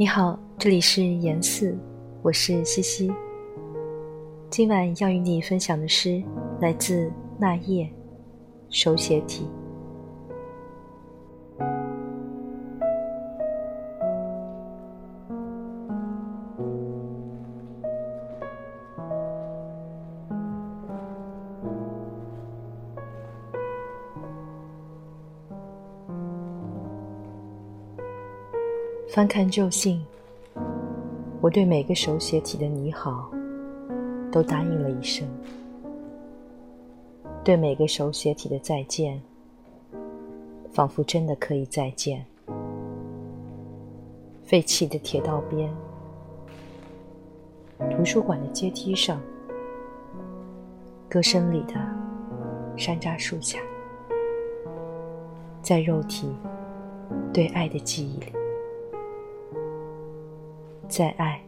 你好，这里是言四，我是西西。今晚要与你分享的诗来自那夜，手写体。翻看旧信，我对每个手写体的你好，都答应了一声；对每个手写体的再见，仿佛真的可以再见。废弃的铁道边，图书馆的阶梯上，歌声里的山楂树下，在肉体对爱的记忆里。再爱，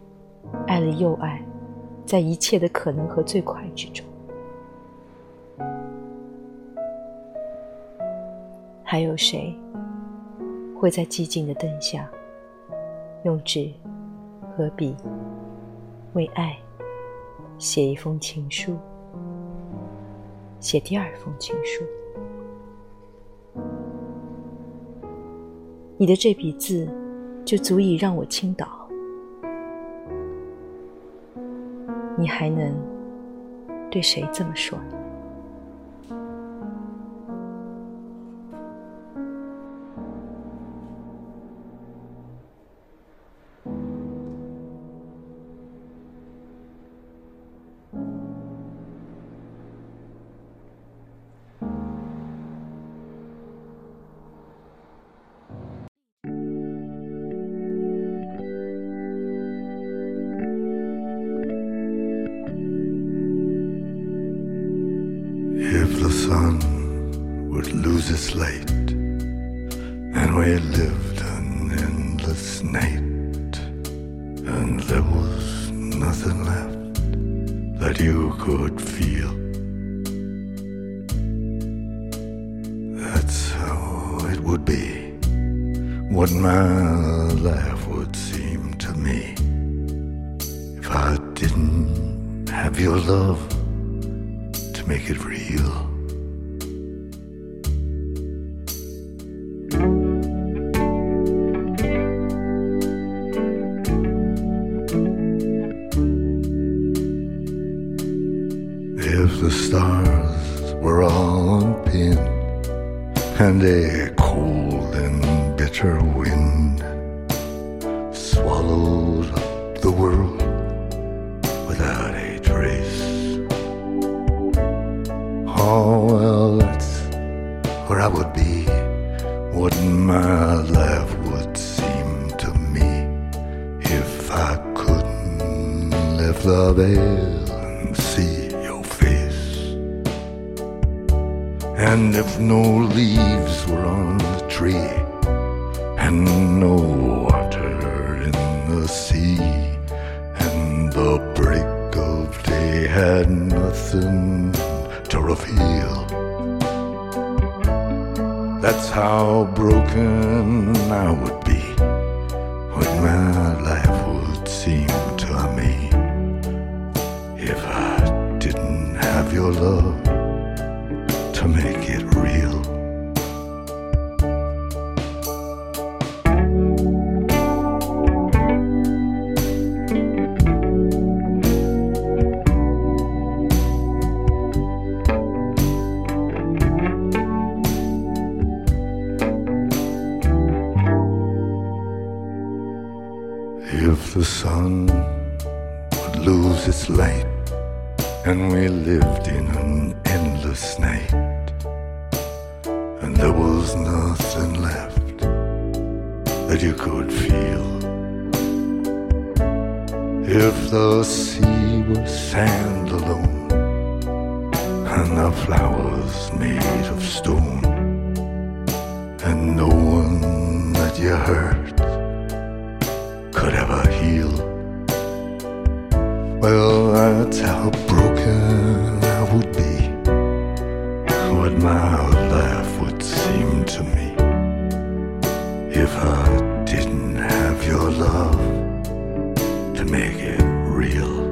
爱了又爱，在一切的可能和最快之中，还有谁会在寂静的灯下，用纸和笔为爱写一封情书，写第二封情书？你的这笔字，就足以让我倾倒。你还能对谁这么说？Its light, and we lived an endless night, and there was nothing left that you could feel. That's how it would be, what my life would seem to me if I didn't have your love to make it real. If the stars were all on pin and a cold and bitter wind swallowed up the world without a trace. Oh, well, that's where I would be, what my life would seem to me if I couldn't lift the veil And if no leaves were on the tree, and no water in the sea, and the break of day had nothing to reveal. That's how broken I would be, what my life would seem to me if I didn't have your love to make it real. If the sun would lose its light and we lived in an endless night and there was nothing left that you could feel. If the sea was sand alone and the flowers made of stone and no one that you hurt could ever heal well, that's how broken I would be. What my life would seem to me if I didn't have your love to make it real.